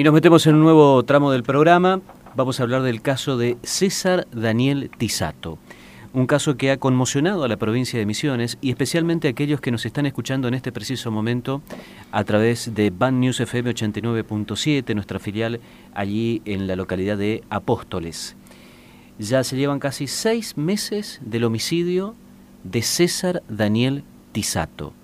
Y nos metemos en un nuevo tramo del programa. Vamos a hablar del caso de César Daniel Tisato. Un caso que ha conmocionado a la provincia de Misiones y especialmente a aquellos que nos están escuchando en este preciso momento a través de Band News FM 89.7, nuestra filial allí en la localidad de Apóstoles. Ya se llevan casi seis meses del homicidio de César Daniel Tisato,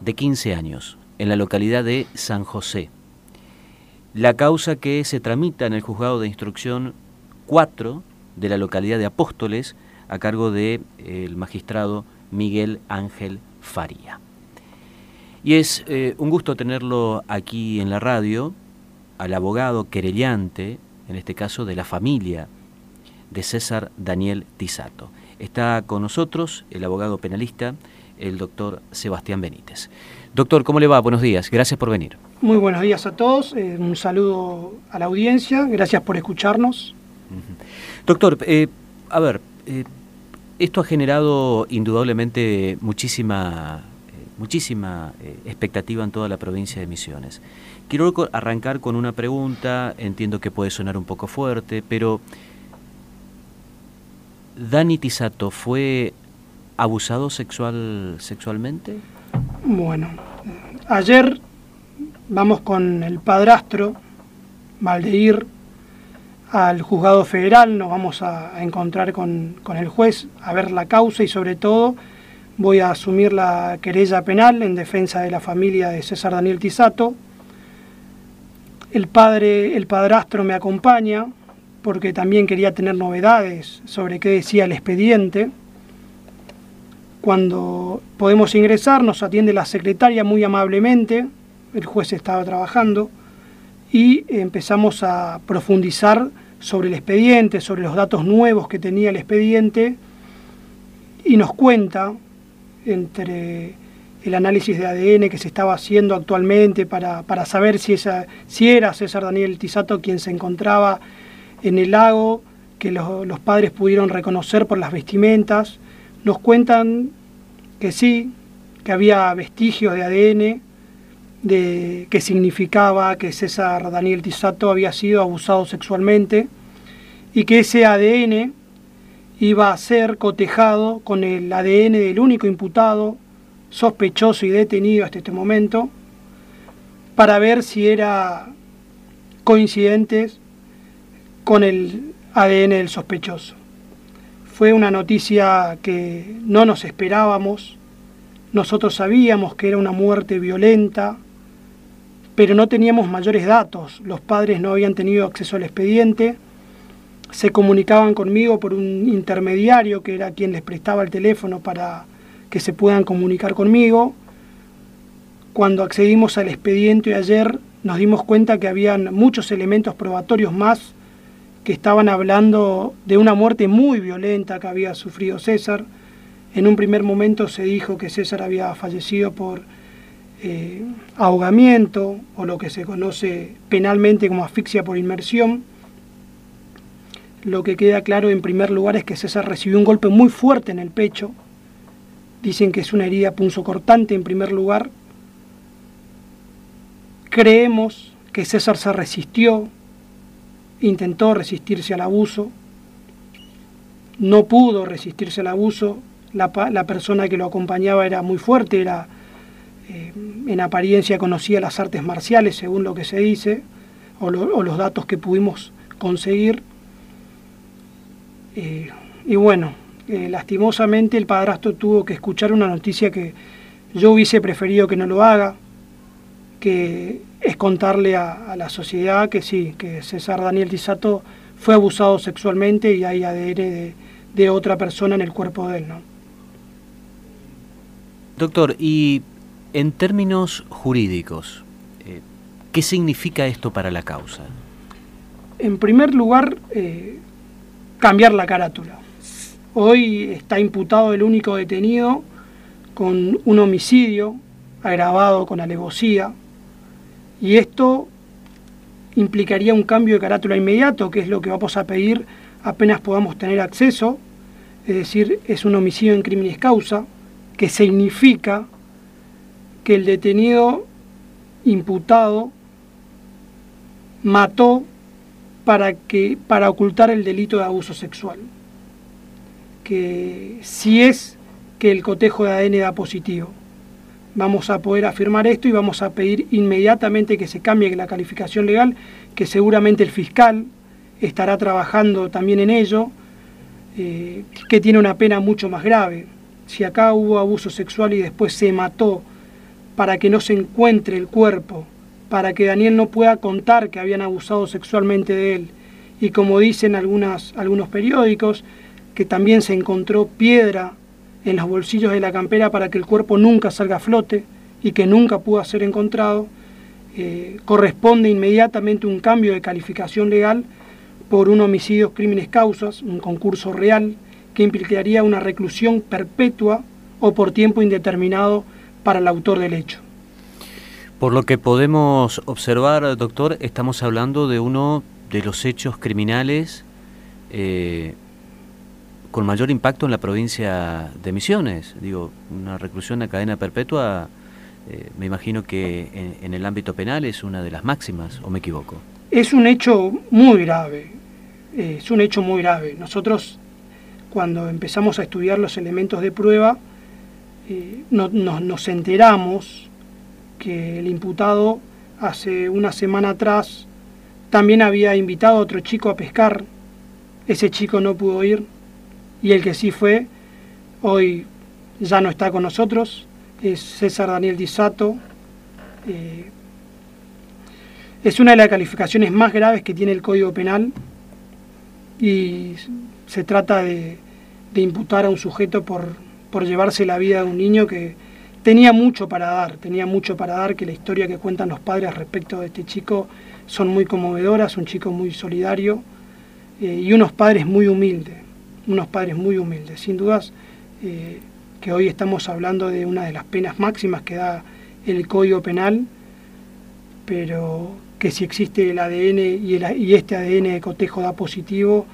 de 15 años, en la localidad de San José. La causa que se tramita en el juzgado de instrucción 4 de la localidad de Apóstoles a cargo del de, magistrado Miguel Ángel Faría. Y es eh, un gusto tenerlo aquí en la radio, al abogado querellante, en este caso de la familia de César Daniel Tisato. Está con nosotros el abogado penalista, el doctor Sebastián Benítez. Doctor, ¿cómo le va? Buenos días, gracias por venir. Muy buenos días a todos, eh, un saludo a la audiencia, gracias por escucharnos. Doctor, eh, a ver, eh, esto ha generado indudablemente muchísima, muchísima expectativa en toda la provincia de Misiones. Quiero arrancar con una pregunta, entiendo que puede sonar un poco fuerte, pero ¿Dani Tisato fue abusado sexual, sexualmente? Bueno, ayer vamos con el padrastro, Valdeir, al juzgado federal, nos vamos a, encontrar con, con, el juez, a ver la causa y sobre todo voy a asumir la querella penal en defensa de la familia de César Daniel Tisato. El padre, el padrastro me acompaña porque también quería tener novedades sobre qué decía el expediente. Cuando podemos ingresar nos atiende la secretaria muy amablemente, el juez estaba trabajando y empezamos a profundizar sobre el expediente, sobre los datos nuevos que tenía el expediente y nos cuenta entre el análisis de ADN que se estaba haciendo actualmente para, para saber si, esa, si era César Daniel Tisato quien se encontraba en el lago, que los, los padres pudieron reconocer por las vestimentas. Nos cuentan que sí, que había vestigios de ADN, de que significaba que César Daniel Tisato había sido abusado sexualmente y que ese ADN iba a ser cotejado con el ADN del único imputado sospechoso y detenido hasta este momento para ver si era coincidentes con el ADN del sospechoso. Fue una noticia que no nos esperábamos, nosotros sabíamos que era una muerte violenta, pero no teníamos mayores datos. Los padres no habían tenido acceso al expediente, se comunicaban conmigo por un intermediario que era quien les prestaba el teléfono para que se puedan comunicar conmigo. Cuando accedimos al expediente ayer nos dimos cuenta que habían muchos elementos probatorios más que estaban hablando de una muerte muy violenta que había sufrido César. En un primer momento se dijo que César había fallecido por eh, ahogamiento o lo que se conoce penalmente como asfixia por inmersión. Lo que queda claro en primer lugar es que César recibió un golpe muy fuerte en el pecho. Dicen que es una herida punzocortante en primer lugar. Creemos que César se resistió, intentó resistirse al abuso, no pudo resistirse al abuso, la, persona que lo acompañaba era muy fuerte, era eh, en apariencia conocía las artes marciales, según lo que se dice, o los datos que pudimos conseguir. Eh, y bueno, eh, lastimosamente el padrastro tuvo que escuchar una noticia que yo hubiese preferido que no lo haga, que es contarle a, a la sociedad que sí, que César Daniel Tisato fue abusado sexualmente y hay ADN de, de otra persona en el cuerpo de él, ¿no? Doctor, y en términos jurídicos, eh, ¿qué significa esto para la causa? En primer lugar, eh, cambiar la carátula. Hoy está imputado el único detenido con un homicidio agravado con alevosía y esto implicaría un cambio de carátula inmediato, que es lo que vamos a pedir apenas podamos tener acceso, es decir, es un homicidio en crímenes causa, que significa que el detenido imputado mató para, que, para ocultar el delito de abuso sexual. Que si es que el cotejo de ADN da positivo, vamos a poder afirmar esto y vamos a pedir inmediatamente que se cambie la calificación legal, que seguramente el fiscal estará trabajando también en ello, eh, que tiene una pena mucho más grave. Si acá hubo abuso sexual y después se mató para que no se encuentre el cuerpo, para que Daniel no pueda contar que habían abusado sexualmente de él. Y como dicen algunas, algunos periódicos, que también se encontró piedra en los bolsillos de la campera para que el cuerpo nunca salga a flote y que nunca pudo ser encontrado, eh, corresponde inmediatamente un cambio de calificación legal por un homicidio crímenes causas, un concurso real, que implicaría una reclusión perpetua o por tiempo indeterminado para el autor del hecho. Por lo que podemos observar, doctor, estamos hablando de uno de los hechos criminales eh, con mayor impacto en la provincia de Misiones. Digo, una reclusión a cadena perpetua, eh, me imagino que en, el ámbito penal es una de las máximas, ¿o me equivoco? Es un hecho muy grave, es un hecho muy grave. Nosotros, cuando empezamos a estudiar los elementos de prueba, eh, nos enteramos que el imputado hace una semana atrás también había invitado a otro chico a pescar. Ese chico no pudo ir y el que sí fue, hoy ya no está con nosotros, es César Daniel Disato. Eh, es una de las calificaciones más graves que tiene el Código Penal y se trata de imputar a un sujeto por por llevarse la vida de un niño que tenía mucho para dar, tenía mucho para dar, que la historia que cuentan los padres respecto de este chico son muy conmovedoras, un chico muy solidario eh, y unos padres muy humildes, unos padres muy humildes. Sin dudas eh, que hoy estamos hablando de una de las penas máximas que da el Código Penal, pero que si existe el ADN y, y este ADN de cotejo da positivo,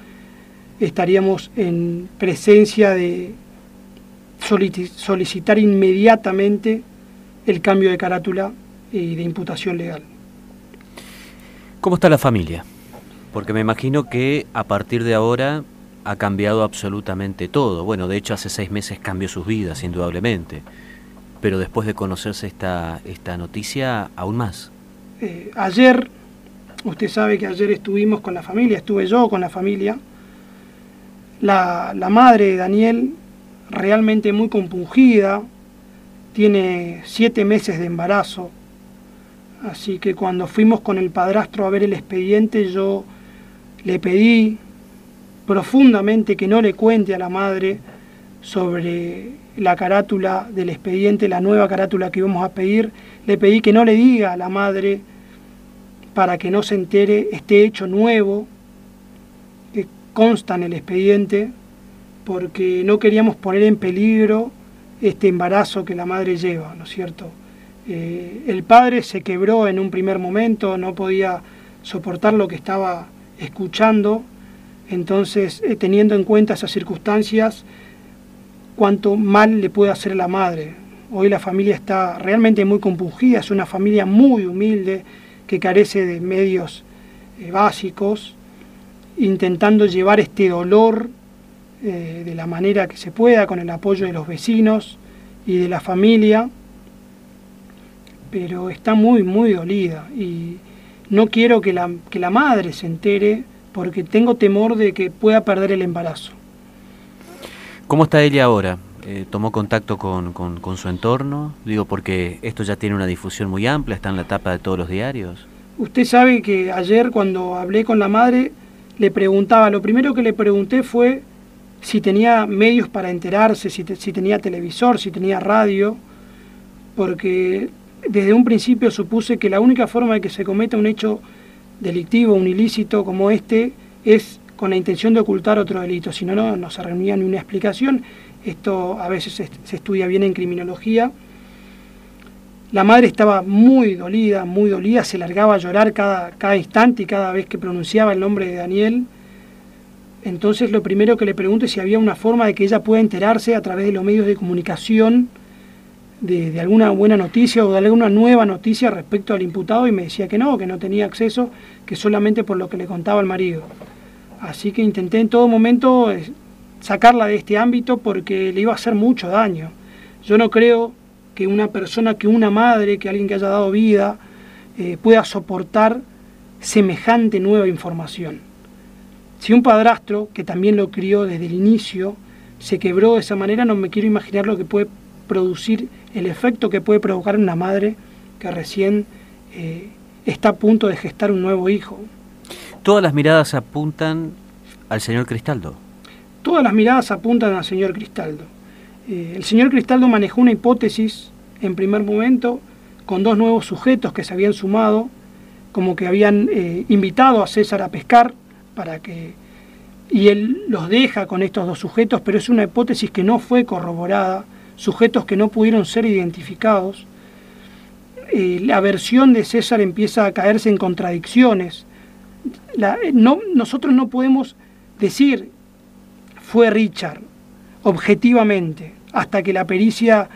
estaríamos en presencia de solicitar inmediatamente el cambio de carátula y de imputación legal. ¿Cómo está la familia? Porque me imagino que a partir de ahora ha cambiado absolutamente todo. Bueno, de hecho hace seis meses cambió sus vidas, indudablemente. Pero después de conocerse esta, esta noticia, aún más. Eh, ayer, usted sabe que ayer estuvimos con la familia, estuve yo con la familia. La, la madre de Daniel realmente muy compungida, tiene siete meses de embarazo, así que cuando fuimos con el padrastro a ver el expediente yo le pedí profundamente que no le cuente a la madre sobre la carátula del expediente, la nueva carátula que íbamos a pedir, le pedí que no le diga a la madre para que no se entere este hecho nuevo que consta en el expediente porque no queríamos poner en peligro este embarazo que la madre lleva, ¿no es cierto? Eh, el padre se quebró en un primer momento, no podía soportar lo que estaba escuchando, entonces eh, teniendo en cuenta esas circunstancias, cuánto mal le puede hacer a la madre. Hoy la familia está realmente muy compungida, es una familia muy humilde que carece de medios eh, básicos, intentando llevar este dolor eh, de la manera que se pueda, con el apoyo de los vecinos y de la familia, pero está muy, muy dolida y no quiero que la, que la madre se entere porque tengo temor de que pueda perder el embarazo. ¿Cómo está ella ahora? Eh, ¿Tomó contacto con, con, su entorno? Digo, porque esto ya tiene una difusión muy amplia, está en la tapa de todos los diarios. Usted sabe que ayer cuando hablé con la madre le preguntaba, lo primero que le pregunté fue si tenía medios para enterarse, si, si tenía televisor, si tenía radio, porque desde un principio supuse que la única forma de que se cometa un hecho delictivo, un ilícito como este, es con la intención de ocultar otro delito, si no, no, se reunía ni una explicación. Esto a veces se, se, estudia bien en criminología. La madre estaba muy dolida, muy dolida, se largaba a llorar cada, cada instante y cada vez que pronunciaba el nombre de Daniel. Entonces lo primero que le pregunto es si había una forma de que ella pueda enterarse a través de los medios de comunicación de, alguna buena noticia o de alguna nueva noticia respecto al imputado y me decía que no, que no tenía acceso, que solamente por lo que le contaba el marido. Así que intenté en todo momento eh, sacarla de este ámbito porque le iba a hacer mucho daño. Yo no creo que una persona, que una madre, que alguien que haya dado vida, eh, pueda soportar semejante nueva información. Si un padrastro, que también lo crió desde el inicio, se quebró de esa manera, no me quiero imaginar lo que puede producir, el efecto que puede provocar en una madre que recién eh, está a punto de gestar un nuevo hijo. Todas las miradas apuntan al señor Cristaldo. Todas las miradas apuntan al señor Cristaldo. Eh, el señor Cristaldo manejó una hipótesis en primer momento con dos nuevos sujetos que se habían sumado, como que habían eh, invitado a César a pescar para que y él los deja con estos dos sujetos, pero es una hipótesis que no fue corroborada, sujetos que no pudieron ser identificados. Eh, la versión de César empieza a caerse en contradicciones. no, nosotros no podemos decir fue Richard, objetivamente, hasta que la pericia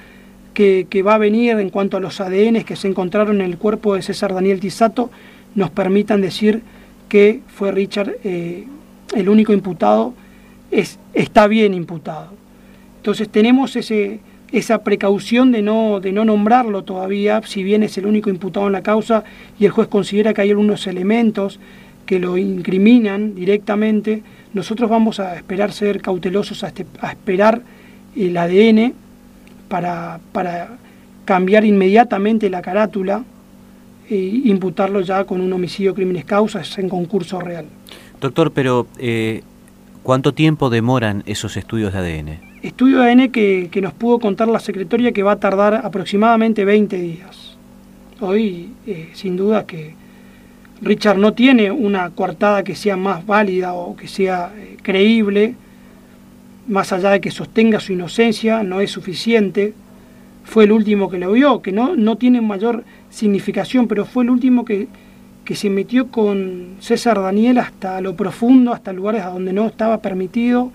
que, va a venir en cuanto a los ADN que se encontraron en el cuerpo de César Daniel Tisato nos permitan decir que fue Richard eh, el único imputado, es, está bien imputado. Entonces tenemos ese, esa precaución de no, de no nombrarlo todavía, si bien es el único imputado en la causa y el juez considera que hay algunos elementos que lo incriminan directamente, nosotros vamos a esperar ser cautelosos, a, este, esperar el ADN para, para, cambiar inmediatamente la carátula e imputarlo ya con un homicidio crímenes causas en concurso real. Doctor, pero eh, ¿cuánto tiempo demoran esos estudios de ADN? Estudio de ADN que, que, nos pudo contar la secretaria que va a tardar aproximadamente 20 días. Hoy, eh, sin duda que Richard no tiene una coartada que sea más válida o que sea eh, creíble, más allá de que sostenga su inocencia, no es suficiente. Fue el último que lo vio, que no, no tiene mayor significación, pero fue el último que, que se metió con César Daniel hasta lo profundo, hasta lugares a donde no estaba permitido.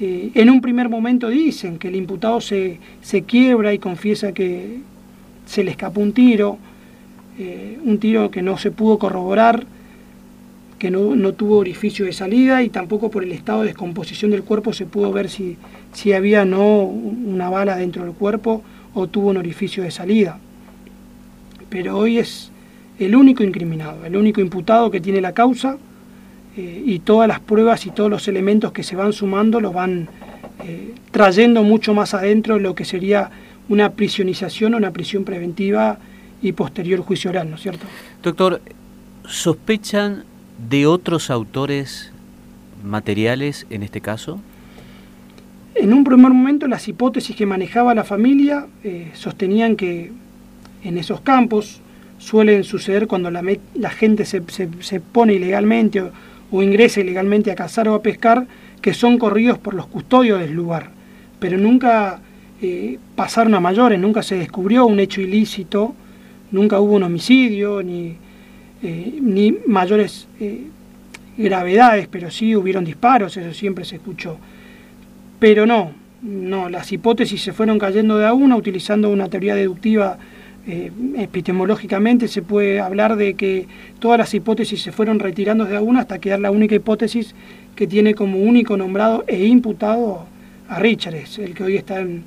Eh, en un primer momento dicen que el imputado se, se quiebra y confiesa que se le escapó un tiro eh, un tiro que no se pudo corroborar, que no, tuvo orificio de salida y tampoco por el estado de descomposición del cuerpo se pudo ver si, si había no una bala dentro del cuerpo o tuvo un orificio de salida. Pero hoy es el único incriminado, el único imputado que tiene la causa eh, y todas las pruebas y todos los elementos que se van sumando lo van eh, trayendo mucho más adentro lo que sería una prisionización o una prisión preventiva y posterior juicio oral, ¿no es cierto? Doctor, ¿sospechan de otros autores materiales en este caso? En un primer momento las hipótesis que manejaba la familia eh, sostenían que en esos campos suelen suceder cuando la, gente se, pone ilegalmente o, ingresa ilegalmente a cazar o a pescar, que son corridos por los custodios del lugar, pero nunca eh, pasaron a mayores, nunca se descubrió un hecho ilícito nunca hubo un homicidio ni, eh, ni mayores eh, gravedades, pero sí hubieron disparos, eso siempre se escuchó. Pero no, no, las hipótesis se fueron cayendo de a una, utilizando una teoría deductiva eh, epistemológicamente se puede hablar de que todas las hipótesis se fueron retirando de una hasta quedar la única hipótesis que tiene como único nombrado e imputado a Richard, el que hoy está en,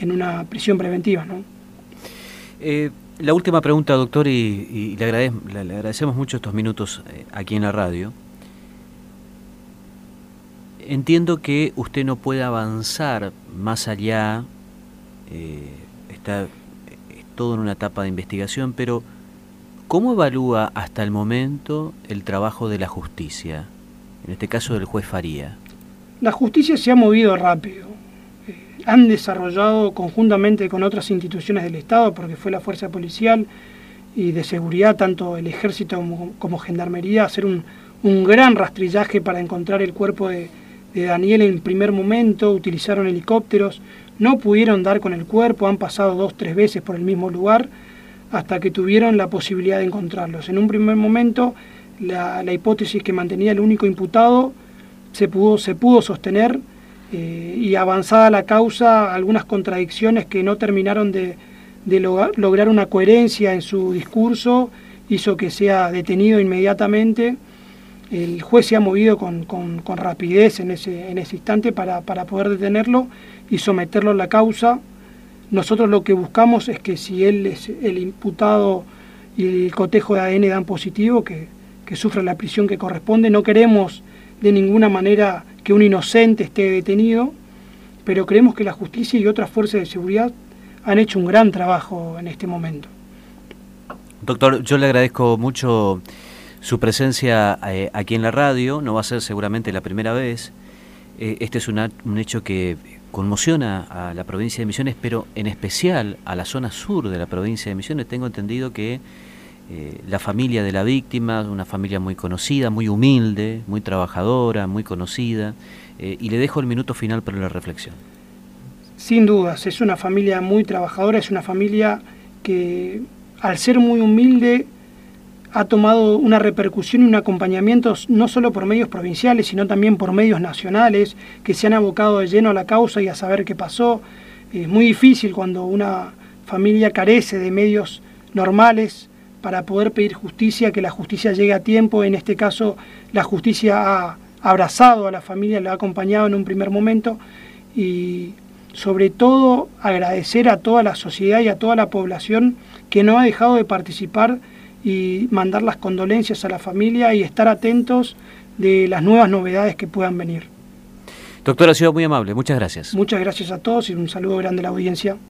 en una prisión preventiva. ¿no? La última pregunta, doctor, y, le, agradecemos mucho estos minutos eh, aquí en la radio. Entiendo que usted no puede avanzar más allá, eh, está todo en una etapa de investigación, pero ¿cómo evalúa hasta el momento el trabajo de la justicia? En este caso del juez Faría. La justicia se ha movido rápido han desarrollado conjuntamente con otras instituciones del Estado, porque fue la fuerza policial y de seguridad, tanto el ejército como, gendarmería, hacer un, gran rastrillaje para encontrar el cuerpo de, Daniel en primer momento, utilizaron helicópteros, no pudieron dar con el cuerpo, han pasado dos, tres veces por el mismo lugar, hasta que tuvieron la posibilidad de encontrarlos. En un primer momento, la, la hipótesis que mantenía el único imputado se pudo, se pudo sostener, eh, y avanzada la causa, algunas contradicciones que no terminaron de, de lograr una coherencia en su discurso hizo que sea detenido inmediatamente. El juez se ha movido con, rapidez en ese, instante para, poder detenerlo y someterlo a la causa. Nosotros lo que buscamos es que si él es el imputado y el cotejo de ADN dan positivo, que, que sufra la prisión que corresponde. No queremos de ninguna manera que un inocente esté detenido, pero creemos que la justicia y otras fuerzas de seguridad han hecho un gran trabajo en este momento. Doctor, yo le agradezco mucho su presencia eh, aquí en la radio, no va a ser seguramente la primera vez. Eh, este es un hecho que conmociona a la provincia de Misiones, pero en especial a la zona sur de la provincia de Misiones. Tengo entendido que eh, la familia de la víctima, una familia muy conocida, muy humilde, muy trabajadora, muy conocida, y le dejo el minuto final para la reflexión. Sin dudas, es una familia muy trabajadora, es una familia que al ser muy humilde ha tomado una repercusión y un acompañamiento no solo por medios provinciales, sino también por medios nacionales que se han abocado de lleno a la causa y a saber qué pasó. Es muy difícil cuando una familia carece de medios normales para poder pedir justicia, que la justicia llegue a tiempo. En este caso, la justicia ha abrazado a la familia, la ha acompañado en un primer momento y sobre todo agradecer a toda la sociedad y a toda la población que no ha dejado de participar y mandar las condolencias a la familia y estar atentos de las nuevas novedades que puedan venir. Doctor, ha sido muy amable, muchas gracias. Muchas gracias a todos y un saludo grande a la audiencia.